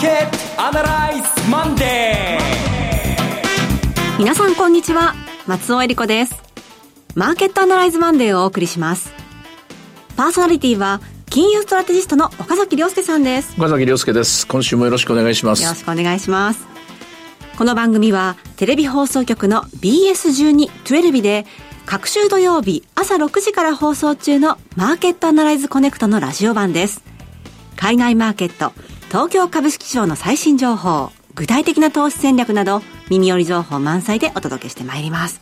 ーケットアナライズマンデー。皆さんこんにちは。松尾恵理子です。マーケットアナライズマンデーをお送りします。パーソナリティは金融ストラテジストの岡崎良介さんです。岡崎良介です。今週もよろしくお願いします。よろしくお願いします。この番組はテレビ放送局の BS12-12 で各週土曜日朝6時から放送中のマーケットアナライズコネクトのラジオ版です。海外マーケット、東京株式市場の最新情報、具体的な投資戦略など、耳寄り情報満載でお届けしてまいります。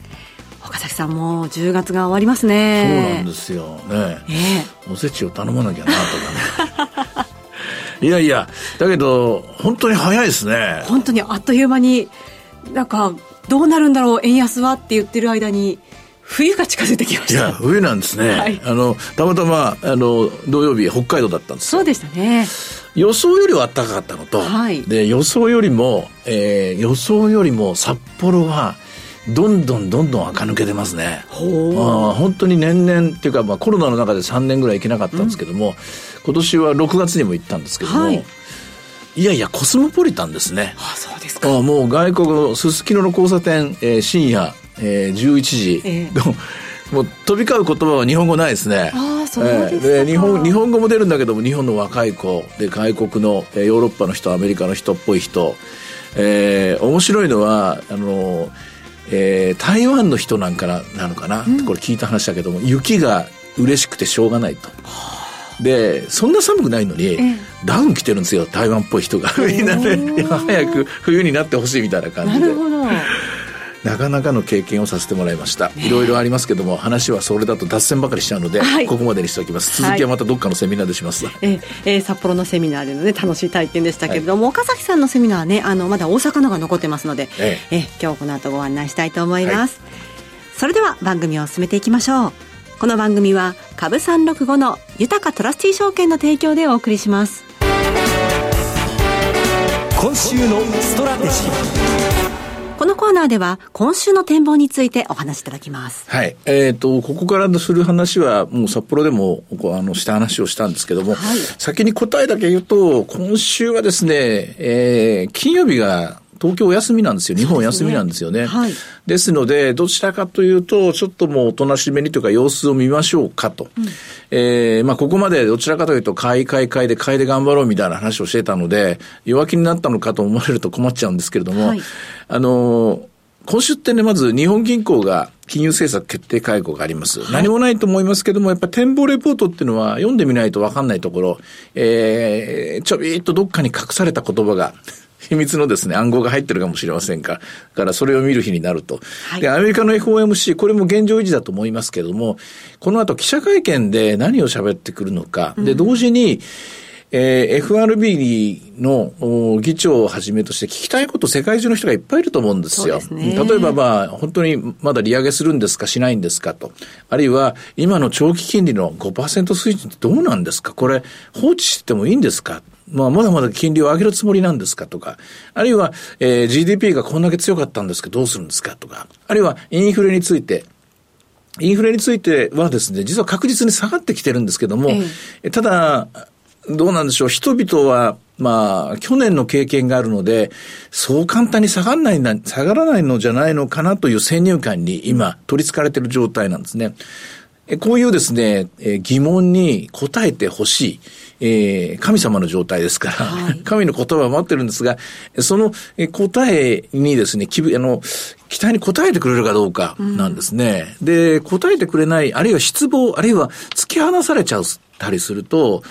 岡崎さんもう10月が終わりますね。そうなんですよね。えー、おせちを頼まなきゃなとかね。いやいや、だけど、本当に早いですね。本当にあっという間に、なんか、どうなるんだろう、円安はって言ってる間に、冬が近づいてきました。いや、冬なんですね。はい、あの、たまたま、あの、土曜日、北海道だったんですそうでしたね。予想よりは暖かかったのと、はい、で、予想よりも、えー、予想よりも札幌は、どんどんどんどん垢抜けてますね。ほあ本当に年々っていうか、まあ、コロナの中で3年ぐらい行けなかったんですけども、うん、今年は6月にも行ったんですけども、はい、いやいやコスモポリタンですね。あそうですか。あもう外国のすすきのの交差点、えー、深夜えー、11時、えー、もう飛び交う言葉は日本語ないですね。あそうです、えー、日本日本語も出るんだけども日本の若い子。で外国の、えー、ヨーロッパの人アメリカの人っぽい人、えー、面白いのはあの、えー、台湾の人なんかなのかな、うん、これ聞いた話だけども雪が嬉しくてしょうがないと。でそんな寒くないのに、ええ、ダウン着てるんですよ。台湾っぽい人が。みん なね早く冬になってほしいみたいな感じで。なるほどなかなかの経験をさせてもらいました、いろいろありますけども話はそれだと脱線ばかりしちゃうので、はい、ここまでにしておきます。続きはまたどっかのセミナーでします、はい、ええー、札幌のセミナーでのね楽しい体験でしたけれども、はい、岡崎さんのセミナーねあのまだ大阪のが残ってますので、ええ。え今日この後ご案内したいと思います、それでは番組を進めていきましょう。この番組は株365のユタカトラスティ証券の提供でお送りします。今週のストラテジーこのコーナーでは今週の展望についてお話しいただきます。はい。えっ、ー、と、ここからする話は、もう札幌でも、あの、した話をしたんですけども、はい、先に答えだけ言うと、今週はですね、えー、金曜日が東京お休みなんですよ。日本お休みなんですよね。ですねはい、ですので、どちらかというと、ちょっともうおとなしめにというか様子を見ましょうかと。うん、えー、まあここまでどちらかというと、買い買い買いで買いで頑張ろうみたいな話をしてたので、弱気になったのかと思われると困っちゃうんですけれども、はい、あの今週ってね、まず日本銀行が金融政策決定会合があります。はい、何もないと思いますけども、やっぱ展望レポートっていうのは読んでみないとわかんないところ、えー、ちょびっとどっかに隠された言葉が秘密のですね、暗号が入ってるかもしれませんか。からそれを見る日になると。はい、で、アメリカの FOMC、これも現状維持だと思いますけれども、この後記者会見で何を喋ってくるのか。で、同時に、えー、FRB の議長をはじめとして聞きたいこと世界中の人がいっぱいいると思うんですよ。すね、例えばまあ、本当にまだ利上げするんですかしないんですかと。あるいは今の長期金利の5%水準ってどうなんですかこれ放置してもいいんですかまあ、まだまだ金利を上げるつもりなんですかとか、あるいは、えー、GDP がこんだけ強かったんですけどどうするんですかとか、あるいはインフレについて、インフレについてはですね、実は確実に下がってきてるんですけども、えただ、どうなんでしょう、人々は、まあ、去年の経験があるので、そう簡単に下がらないな、下がらないのじゃないのかなという先入観に今、取り憑かれている状態なんですね。こういうですね、疑問に答えてほしい。えー、神様の状態ですから、はい、神の言葉を待ってるんですが、その答えにですね、きあの、期待に応えてくれるかどうかなんですね。うん、で、答えてくれない、あるいは失望、あるいは突き放されちゃったりすると、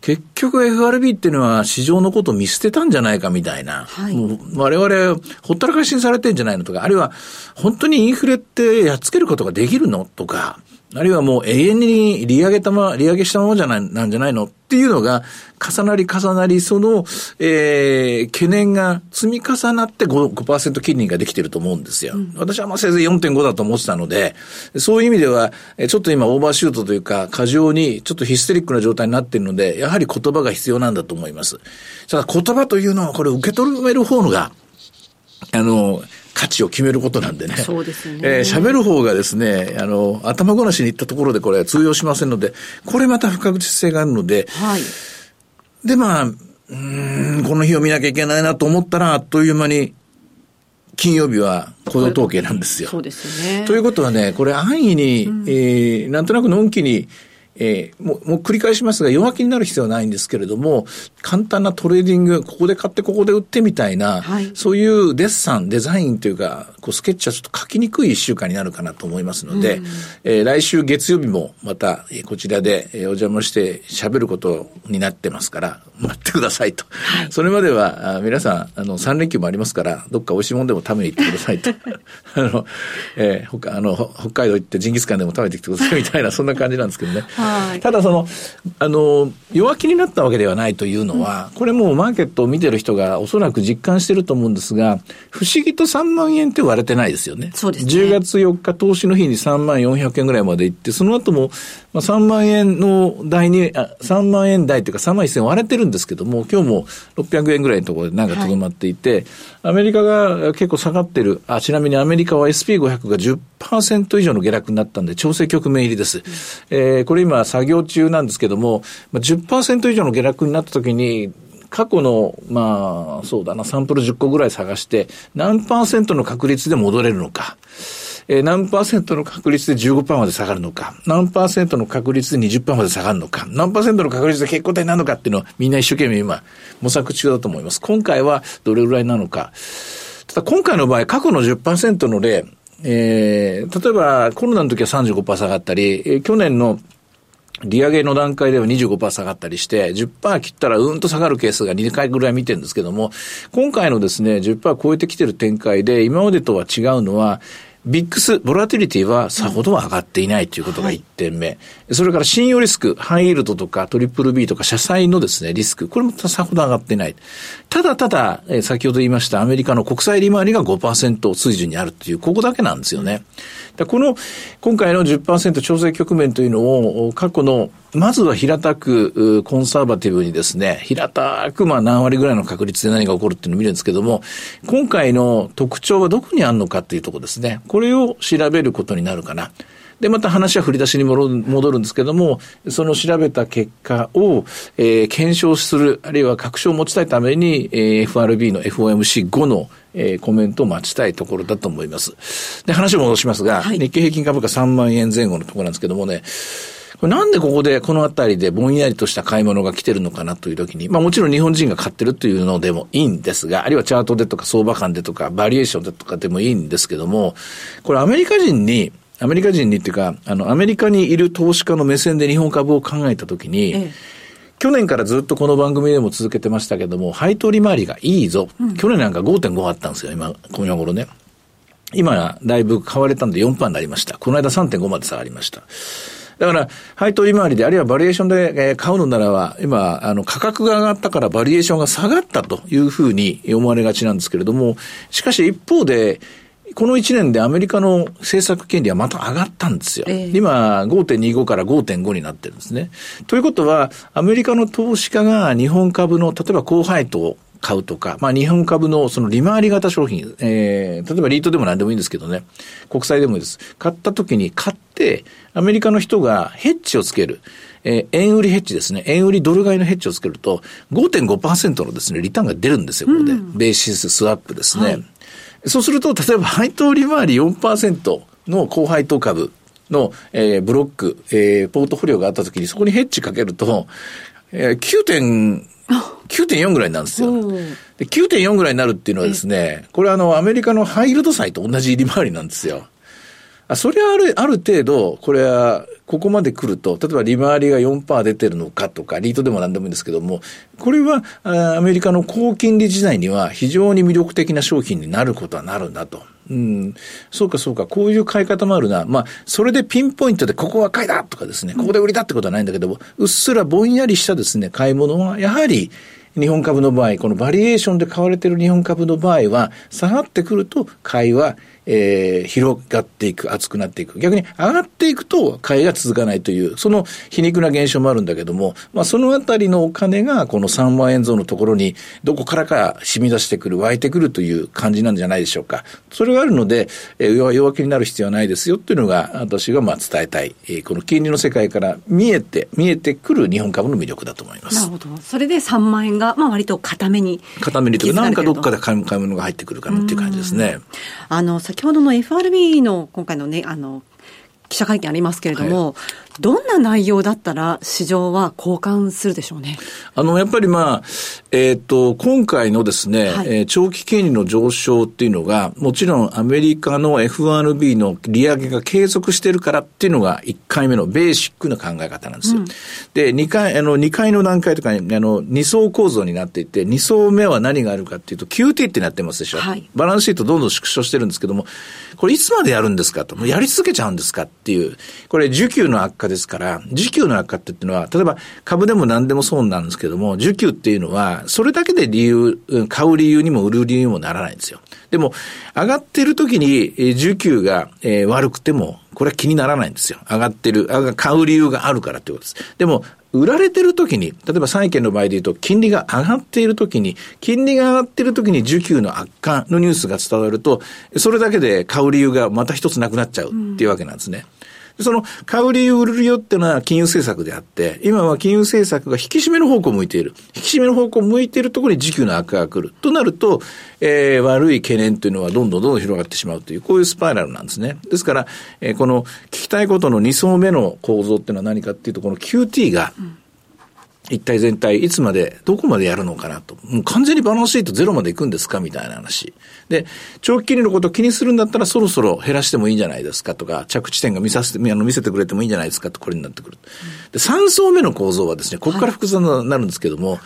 結局 FRB っていうのは市場のことを見捨てたんじゃないかみたいな。はい、もう我々ほったらかしにされてんじゃないのとか、あるいは本当にインフレってやっつけることができるのとか、あるいはもう永遠に利上げたま、利上げしたままじゃない、なんじゃないの？っていうのが、重なり重なり、その、えー、懸念が積み重なって 5%, 5金利ができてると思うんですよ。うん、私はまあせいぜい4.5だと思ってたので、そういう意味では、ちょっと今オーバーシュートというか、過剰にちょっとヒステリックな状態になっているので、やはり言葉が必要なんだと思います。ただ言葉というのはこれ受け取る方のが、あの、価値を決めることなんでね。そうですね。えー、喋る方がですね、あの、頭ごなしに言ったところでこれは通用しませんので、これまた不確実性があるので、はい。で、まあ、うん、この日を見なきゃいけないなと思ったら、あっという間に、金曜日は雇用統計なんですよ。そうですね。ということはね、これ安易に、うん、えー、なんとなくのんきに、えー、もう、もう繰り返しますが、弱気になる必要はないんですけれども、簡単なトレーディング、ここで買ってここで売ってみたいな、はい、そういうデッサン、デザインというか、こうスケッチはちょっと書きにくい一週間になるかなと思いますので、うん、えー、来週月曜日もまた、えー、こちらで、えー、お邪魔して喋ることになってますから、待ってくださいと。はい、それまでは、あ皆さん、あの、3連休もありますから、どっか美味しいもんでも食べに行ってくださいと。あの、えー、他、あの、北海道行ってジンギスカンでも食べてきてくださいみたいな、そんな感じなんですけどね。はい、ただその、あの、弱気になったわけではないというのは、うん、これもうマーケットを見てる人がおそらく実感してると思うんですが、不思議と3万円って割れてないですよね。そうですね。10月4日投資の日に3万400円ぐらいまで行って、その後も、まあ、3万円の台に、あ、3万円台というか3万1000円割れてるんですけども、今日も600円ぐらいのところでなんかとどまっていて、はい、アメリカが結構下がってる、あ、ちなみにアメリカは SP500 が10%以上の下落になったんで、調整局面入りです。うん、えー、これ今作業中なんですけども、まあ、10%以上の下落になった時に、過去の、まあ、そうだな、サンプル10個ぐらい探して、何パーセントの確率で戻れるのか。えー、何パーセントの確率で15%まで下がるのか、何パーセントの確率で20%まで下がるのか、何パーセントの確率で結構体なのかっていうのをみんな一生懸命今模索中だと思います。今回はどれぐらいなのか。ただ今回の場合、過去の10%の例、えー、例えばコロナの時は35%下がったり、えー、去年の利上げの段階では25%下がったりして、10%切ったらうんと下がるケースが2回ぐらい見てるんですけども、今回のですね、10%超えてきてる展開で、今までとは違うのは、ビックス、ボラティリティはさほど上がっていないということが1点目。はい、それから信用リスク、ハイイールドとかトリプル B とか社債のですね、リスク、これもさほど上がっていない。ただただ、え先ほど言いましたアメリカの国債利回りが5%水準にあるっていう、ここだけなんですよね。この、今回の10%調整局面というのを、過去のまずは平たく、コンサバティブにですね、平たく、まあ何割ぐらいの確率で何が起こるっていうのを見るんですけども、今回の特徴はどこにあるのかっていうところですね。これを調べることになるかな。で、また話は振り出しに戻るんですけども、その調べた結果を、えー、検証する、あるいは確証を持ちたいために、えー、FRB の FOMC5 のえー、コメントを待ちたいところだと思います。で、話を戻しますが、はい、日経平均株価3万円前後のところなんですけどもね、これなんでここで、このあたりでぼんやりとした買い物が来てるのかなという時に、まあもちろん日本人が買ってるというのでもいいんですが、あるいはチャートでとか相場感でとか、バリエーションでとかでもいいんですけども、これアメリカ人に、アメリカ人にっていうか、あの、アメリカにいる投資家の目線で日本株を考えたときに、ええ、去年からずっとこの番組でも続けてましたけども、配当利回りがいいぞ。うん、去年なんか5.5あったんですよ、今、今夜頃ね。今、だいぶ買われたんで4%になりました。この間3.5まで下がりました。だから、配当利回りで、あるいはバリエーションで買うのならば、今、あの、価格が上がったからバリエーションが下がったというふうに思われがちなんですけれども、しかし一方で、この1年でアメリカの政策金利はまた上がったんですよ。えー、今、5.25から5.5になってるんですね。ということは、アメリカの投資家が日本株の、例えば高配当買うとか、まあ日本株のその利回り型商品、えー、例えばリートでも何でもいいんですけどね、国債でもいいです。買った時に買って、アメリカの人がヘッジをつける。えー、円売りヘッジですね。円売りドル買いのヘッジをつけると、5.5%のですね、リターンが出るんですよ、ここで。うん、ベーシススワップですね。はい、そうすると、例えば配当利回り4%の高配当株の、えー、ブロック、えー、ポートフォリオがあった時に、そこにヘッジかけると、えー、9. 9.4ぐらいなんですよ。で9.4ぐらいになるっていうのはですね、これはあの、アメリカのハイルド債と同じ利回りなんですよ。あそれはある、ある程度、これは、ここまで来ると、例えば利回りが4%出てるのかとか、リートでも何でもいいんですけども、これはアメリカの高金利時代には非常に魅力的な商品になることはなるんだと。うん。そうかそうか、こういう買い方もあるな。まあ、それでピンポイントでここは買いだとかですね、ここで売りだってことはないんだけども、うっすらぼんやりしたですね、買い物は、やはり、日本株の場合、このバリエーションで買われている日本株の場合は、下がってくると買いはえー、広がっていく、厚くなっていく。逆に上がっていくと買いが続かないという、その皮肉な現象もあるんだけども、まあそのあたりのお金がこの3万円増のところにどこからか染み出してくる、湧いてくるという感じなんじゃないでしょうか。それがあるので、えー、弱気になる必要はないですよっていうのが私がまあ伝えたい、えー、この金利の世界から見えて、見えてくる日本株の魅力だと思います。なるほど。それで3万円が、まあ割と固めに。固めにというか、なんかどっかで買い物が入ってくるかなっていう感じですね。あの、先ほどの FRB の今回のね、あの、記者会見ありますけれども、はい、どんな内容だったら市場は交換するでしょうね。あの、やっぱりまあ、えっ、ー、と、今回のですね、はい、えー、長期金利の上昇っていうのが、もちろんアメリカの FRB の利上げが継続してるからっていうのが1回目のベーシックな考え方なんですよ。うん、で、2回、あの、2回の段階とかに、あの、2層構造になっていて、2層目は何があるかっていうと、QT ってなってますでしょ。はい、バランスシートどんどん縮小してるんですけども、これいつまでやるんですかと、もうやり続けちゃうんですかっていう、これ需給の悪化ですから、需給の悪化っていうのは、例えば株でも何でもそうなんですけども、需給っていうのは、それだけで理由、買う理由にも売る理由にもならないんですよ。でも、上がってる時に需給が、悪くても、これは気にならないんですよ。上がってる、買う理由があるからってことです。でも、売られてる時に、例えば債券の場合で言うと、金利が上がっている時に、金利が上がっている時に需給の悪化のニュースが伝わると、それだけで買う理由がまた一つなくなっちゃうっていうわけなんですね。うん、その買う理由、売る理由っていうのは金融政策であって、今は金融政策が引き締めの方向を向いている。引き締めの方向を向いているところに時給の悪化が来る。となると、えー、悪い懸念というのはどんどんどんどん広がってしまうという、こういうスパイラルなんですね。ですから、えー、この聞きたいことの2層目の構造っていうのは何かっていうと、この QT が、うん一体全体、いつまで、どこまでやるのかなと。もう完全にバランスシートゼロまで行くんですか？みたいな話。で、長期金利のことを気にするんだったらそろそろ減らしてもいいんじゃないですか？とか、着地点が見させて、あの見せてくれてもいいんじゃないですか？とこれになってくる。で、3層目の構造はですね、ここから複雑になるんですけども、はい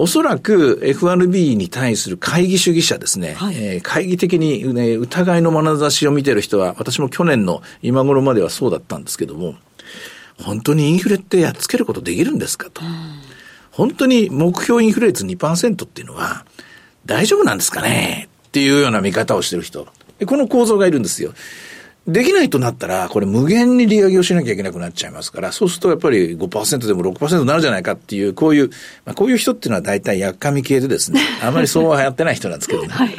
おそらく FRB に対する会議主義者ですね、はい、えー、会議的に、ね、疑いの眼差しを見てる人は、私も去年の今頃まではそうだったんですけども、本当にインフレってやっつけることできるんですかと。本当に目標インフレ率2%っていうのは大丈夫なんですかね？っていうような見方をしてる人。この構造がいるんですよ。できないとなったら、これ無限に利上げをしなきゃいけなくなっちゃいますから、そうするとやっぱり5%でも6%になるじゃないかっていう、こういう、まあ、こういう人っていうのは大体やっかみ系でですね、あまりそうはやってない人なんですけどね。はい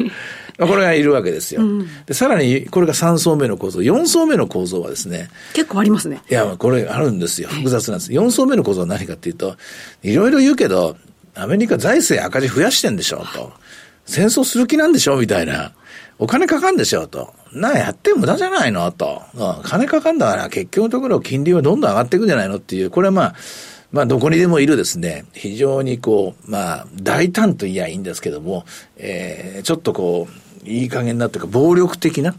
これがいるわけですよ。うん、で、さらに、これが3層目の構造。4層目の構造はですね。結構ありますね。いや、これあるんですよ。複雑なんです。4層目の構造は何かっていうと、いろいろ言うけど、アメリカ財政赤字増やしてんでしょ、と。戦争する気なんでしょみたいな。お金かかんでしょと。なあ、やって無駄じゃないのと。金かかんだから結局のところ金利はどんどん上がっていくんじゃないのっていう、これはまあ、まあ、どこにでもいるですね、非常にこう、まあ、大胆と言いやいいんですけども、えー、ちょっとこう、いい加減なっていうか、暴力的な、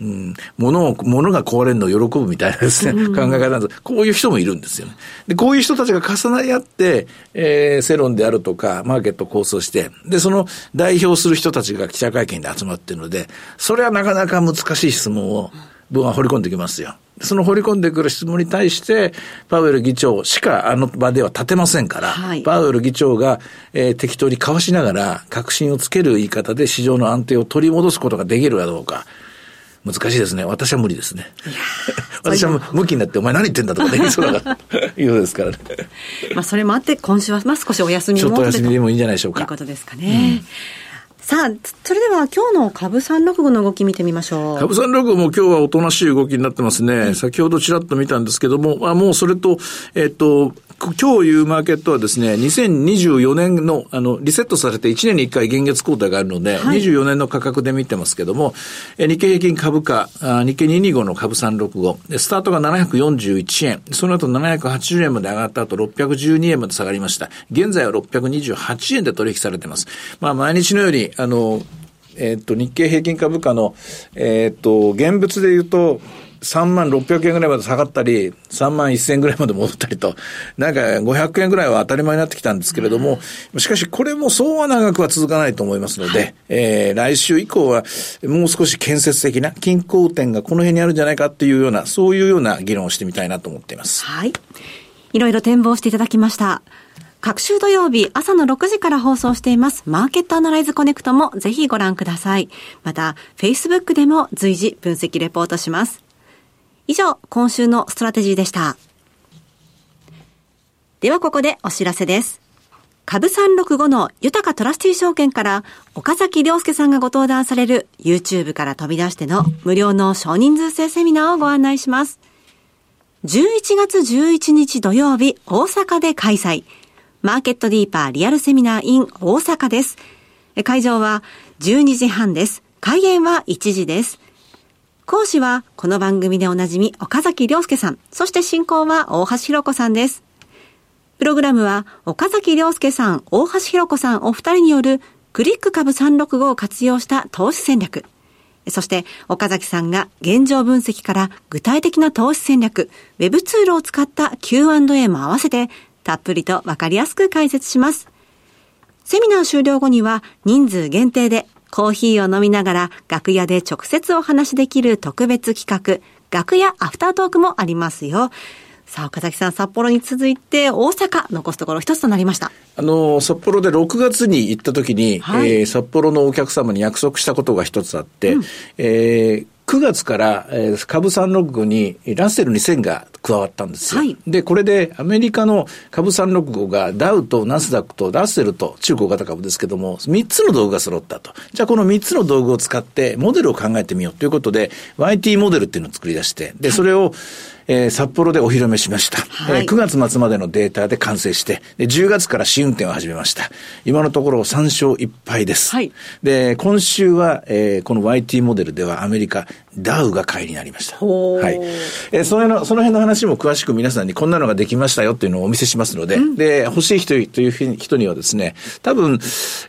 うん、物を、物が壊れるのを喜ぶみたいなですね、考え方なんです。こういう人もいるんですよね。で、こういう人たちが重なり合って、えー、世論であるとか、マーケット構想して、で、その代表する人たちが記者会見で集まっているので、それはなかなか難しい質問を、僕は掘り込んできますよ。その掘り込んでくる質問に対して、パウエル議長しかあの場では立てませんから、はい、パウエル議長が、えー、適当に交わしながら、確信をつける言い方で市場の安定を取り戻すことができるかどうか。難しいですね。私は無理ですね。私は向きになって、お前何言ってんだとかできそうだから、いうですからね。まあ、それもあって、今週は、まあ、少しお休みもちょっとお休みでもいいんじゃないでしょうか。ということですかね。うんさあ、それでは今日の株三六五の動き見てみましょう。株三六五も今日はおとなしい動きになってますね。先ほどちらっと見たんですけども、あもうそれと、えっ、と、今日いうマーケットはですね、2024年の、あの、リセットされて1年に1回現月交代があるので、はい、24年の価格で見てますけども、え日経平均株価、あ日経225の株365、スタートが741円、その後780円まで上がった後612円まで下がりました。現在は628円で取引されてます。まあ、毎日のように、あの、えっ、と、日経平均株価の、えっ、と、現物で言うと、3万600円ぐらいまで下がったり、3万1000円ぐらいまで戻ったりと、なんか500円ぐらいは当たり前になってきたんですけれども、しかしこれもそうは長くは続かないと思いますので、はい、えー、来週以降はもう少し建設的な均衡点がこの辺にあるんじゃないかっていうような、そういうような議論をしてみたいなと思っています。はい。いろいろ展望していただきました。各週土曜日朝の6時から放送していますマーケットアナライズコネクトもぜひご覧ください。また、Facebook でも随時分析レポートします。以上、今週のストラテジーでした。ではここでお知らせです。株365のユタカトラスティー証券から岡崎良介さんがご登壇される YouTube から飛び出しての無料の少人数制セミナーをご案内します。11月11日土曜日大阪で開催。マーケットディーパーリアルセミナー in 大阪です。会場は12時半です。開演は1時です。講師はこの番組でおなじみ岡崎良介さん、そして進行は大橋弘子さんです。プログラムは岡崎良介さん、大橋弘子さんお二人によるクリック株365を活用した投資戦略。そして岡崎さんが現状分析から具体的な投資戦略、ウェブツールを使った Q&A も合わせてたっぷりとわかりやすく解説します。セミナー終了後には人数限定でコーヒーを飲みながら楽屋で直接お話しできる特別企画、楽屋アフタートークもありますよ。さあ、岡崎さん、札幌に続いて大阪、残すところ一つとなりました。あの、札幌で6月に行った時に、はい、えー、札幌のお客様に約束したことが一つあって、うん、えー、9月から、えー、株365にラッセル2000が加わったんですよ。はい、で、これでアメリカの株365がダウとナスダックとラッセルと中古型株ですけども、3つの道具が揃ったと。じゃあこの3つの道具を使ってモデルを考えてみようということで、YT モデルっていうのを作り出して、で、それを、えー、札幌でお披露目しました、はい、えー、9月末までのデータで完成してで、10月から試運転を始めました。今のところ3勝1敗です。はい、で、今週は、えー、この YT モデルではアメリカ、ダウが買いになりました。はい。えー、その辺の、その辺の話も詳しく皆さんにこんなのができましたよっていうのをお見せしますので、うん、で、欲しい人という人にはですね、多分、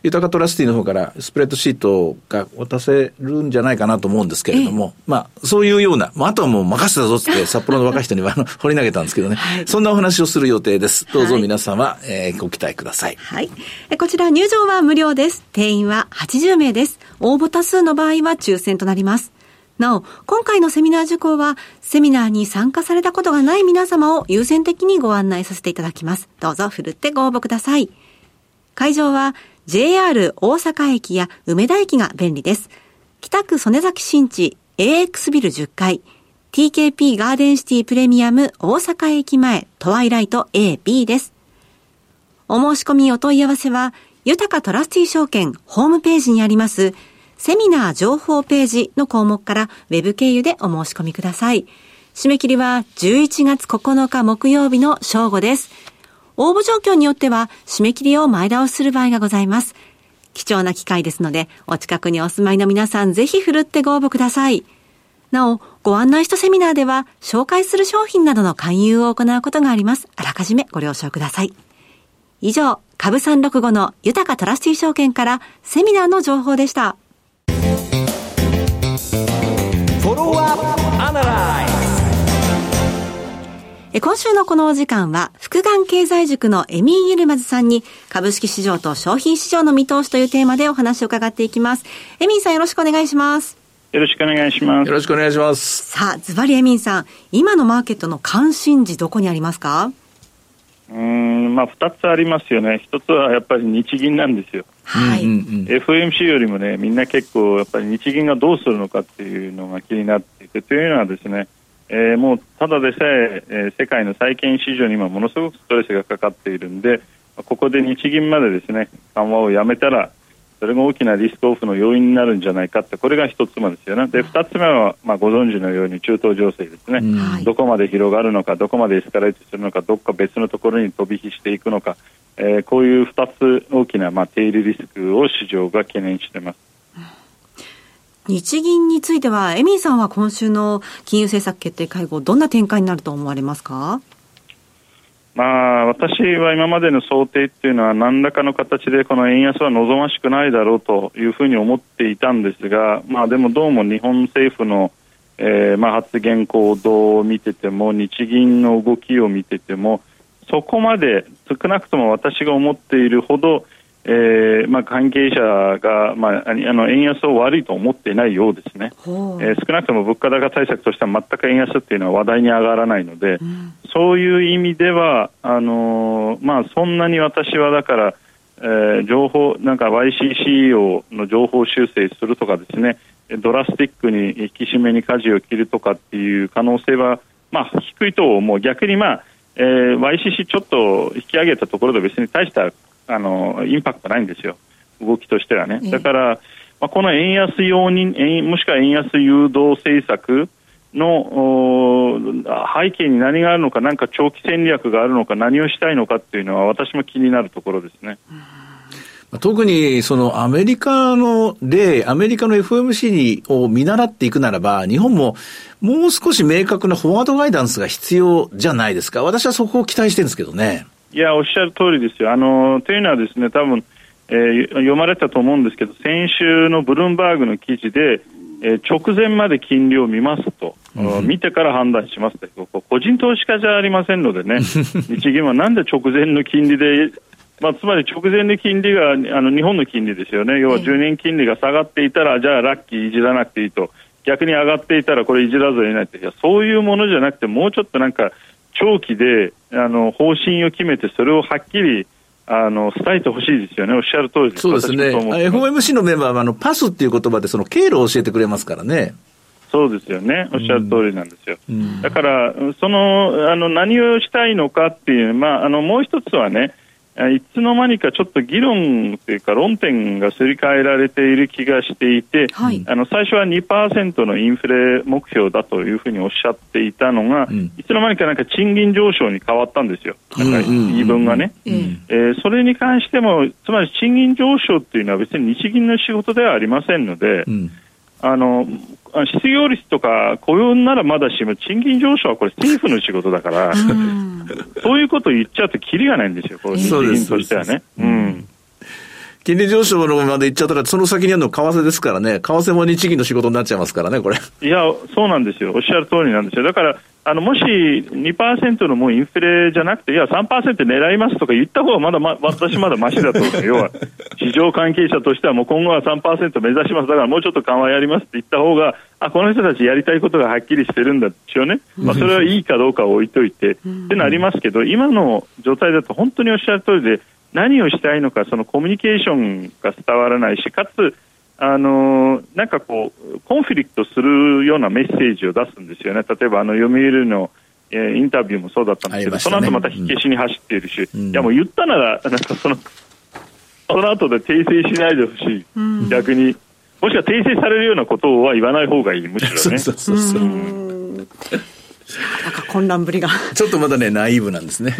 豊かトラスティの方からスプレッドシートが渡せるんじゃないかなと思うんですけれども、まあ、そういうような、まあ、あとはもう任せたぞって札幌の若い人には掘り投げたんですけどね、はい、そんなお話をする予定です。どうぞ皆様、はい、えー、ご期待ください。はい。こちら入場は無料です。定員は80名です。応募多数の場合は抽選となります。なお、今回のセミナー受講は、セミナーに参加されたことがない皆様を優先的にご案内させていただきます。どうぞ、ふるってご応募ください。会場は、JR 大阪駅や梅田駅が便利です。北区曽根崎新地 AX ビル10階、TKP ガーデンシティプレミアム大阪駅前トワイライト A、B です。お申し込みお問い合わせは、豊かトラスティ証券ホームページにあります、セミナー情報ページの項目からウェブ経由でお申し込みください。締め切りは11月9日木曜日の正午です。応募状況によっては締め切りを前倒しする場合がございます。貴重な機会ですので、お近くにお住まいの皆さんぜひ振るってご応募ください。なお、ご案内したセミナーでは、紹介する商品などの勧誘を行うことがあります。あらかじめご了承ください。以上、株365の豊かトラスティ証券からセミナーの情報でした。今週のこのお時間は、福眼経済塾のエミー・ユルマズさんに、株式市場と商品市場の見通しというテーマでお話を伺っていきます。エミーさんよろしくお願いします。よろしくお願いします。よろしくお願いします。さあ、ズバリエミンさん、今のマーケットの関心事どこにありますか？うん、まあ、二つありますよね。一つはやっぱり日銀なんですよ。はい。FOMC よりもね、みんな結構、やっぱり日銀がどうするのかっていうのが気になっていて、というのはですね、えー、もうただでさええー、世界の債券市場に今ものすごくストレスがかかっているんでここで日銀までですね緩和をやめたらそれが大きなリスクオフの要因になるんじゃないかってこれが一つ目ですよね。で二つ目は、まあ、ご存知のように中東情勢ですね、うん、どこまで広がるのかどこまでエスカレートするのかどこか別のところに飛び火していくのか、えー、こういう二つ大きな、まあ、定理リスクを市場が懸念しています。日銀については、エミーさんは今週の金融政策決定会合、どんな展開になると思われますか？まあ、私は今までの想定っていうのは何らかの形でこの円安は望ましくないだろうというふうに思っていたんですが、まあ、でもどうも日本政府の、えー、まあ発言行動を見てても日銀の動きを見ててもそこまで少なくとも私が思っているほどえーまあ、関係者が、まあ、あの円安を悪いと思っていないようですね、えー、少なくとも物価高対策としては全く円安っていうのは話題に上がらないので、うん、そういう意味ではあのー、まあ、そんなに私はだから、えー、情報なんか YCCO の情報修正するとかですねドラスティックに引き締めに舵を切るとかっていう可能性は、まあ、低いと思う。逆に、まあえー、YCC ちょっと引き上げたところで別に大したあのインパクトないんですよ動きとしてはね。だから、まあ、この円安容認もしくは円安誘導政策の背景に何があるのか、何か長期戦略があるのか、何をしたいのかっていうのは、私も気になるところですね。特にそのアメリカの例、アメリカの FOMC を見習っていくならば、日本ももう少し明確なフォワードガイダンスが必要じゃないですか。私はそこを期待してるんですけどね。いや、おっしゃる通りですよ。あの、というのはですね、多分、えー、読まれたと思うんですけど、先週のブルームバーグの記事で、えー、直前まで金利を見ますと、うん、見てから判断しますと、個人投資家じゃありませんのでね、日銀はなんで直前の金利で、まあ、つまり直前の金利があの日本の金利ですよね、要は10年金利が下がっていたら、じゃあラッキーいじらなくていいと、逆に上がっていたらこれいじらざるを得ないって、いやそういうものじゃなくて、もうちょっとなんか、長期であの方針を決めて、それをはっきりあの、伝えてほしいですよね。おっしゃる通りです。そうですね。FOMC のメンバーは、あの、パスっていう言葉で、その経路を教えてくれますからね。そうですよね。おっしゃる通りなんですよ。うん、だから、その、あの、何をしたいのかっていう、まあ、あの、もう一つはね、いつの間にかちょっと議論というか論点がすり替えられている気がしていて、はい、あの最初は2%のインフレ目標だというふうにおっしゃっていたのが、うん、いつの間にかなんか賃金上昇に変わったんですよ、なんか言い分がね、うん、えー、それに関しても、つまり賃金上昇っていうのは別に日銀の仕事ではありませんので、うんあの失業率とか雇用ならまだしも賃金上昇はこれ政府の仕事だから、そういうことを言っちゃうときりがないんですよ、この日銀としてはね。うん金利上昇のまで行っちゃったら、その先にあるのは為替ですからね、為替も日銀の仕事になっちゃいますからね、これ。いや、そうなんですよ、おっしゃる通りなんですよ。だから、あのもし2%のもうインフレじゃなくて、いや、3%狙いますとか言った方がまだ、ま、私まだましだと思う。要は、市場関係者としてはもう今後は3%目指します。だからもうちょっと緩和やりますって言った方が、あ、この人たちやりたいことがはっきりしてるんだですよね。まあ、それはいいかどうかを置いといて、ってなりますけど、今の状態だと本当におっしゃる通りで、何をしたいのかそのコミュニケーションが伝わらないしかつあのなんかこうコンフリクトするようなメッセージを出すんですよね。例えばあの読売のえー、インタビューもそうだったんですけど、ね、その後また火消しに走っているし、うん、いやもう言ったなら、なんかその、その後で訂正しないでほしい、うん、逆に、もしくは訂正されるようなことは言わない方がいい、むしろね。そうそうそうなんか混乱ぶりが。ちょっとまだね、ナイーブなんですね。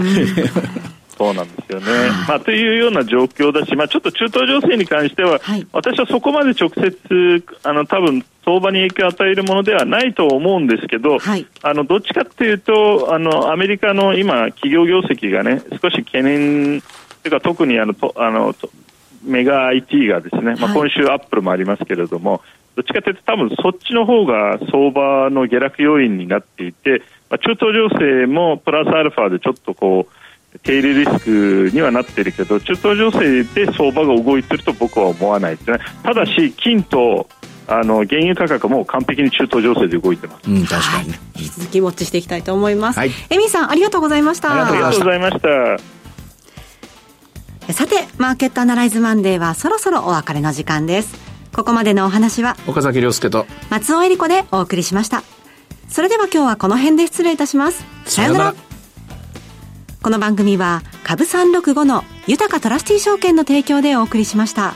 そうなんですよね。まあ、というような状況だし、まあ、ちょっと中東情勢に関しては、はい、私はそこまで直接、あの、多分相場に影響を与えるものではないと思うんですけど、はい、あの、どっちかっていうと、あの、アメリカの今、企業業績がね、少し懸念、というか特にあの、とあの、メガ IT がですね、まあ、今週アップルもありますけれども、はい、どっちかというと多分そっちの方が相場の下落要因になっていて、まあ、中東情勢もプラスアルファでちょっとこう、低利リスクにはなっているけど中東情勢で相場が動いていると僕は思わないですね。ただし金とあの原油価格も完璧に中東情勢で動いてます、うん、確かに、ね、引き続きウォッチしていきたいと思います、はい、エミさんありがとうございました。ありがとうございました。さてマーケットアナライズマンデーはそろそろお別れの時間です。ここまでのお話は岡崎亮介と松尾恵理子でお送りしました。それでは今日はこの辺で失礼いたします。さようならこの番組は株365の豊かトラスティ証券の提供でお送りしました。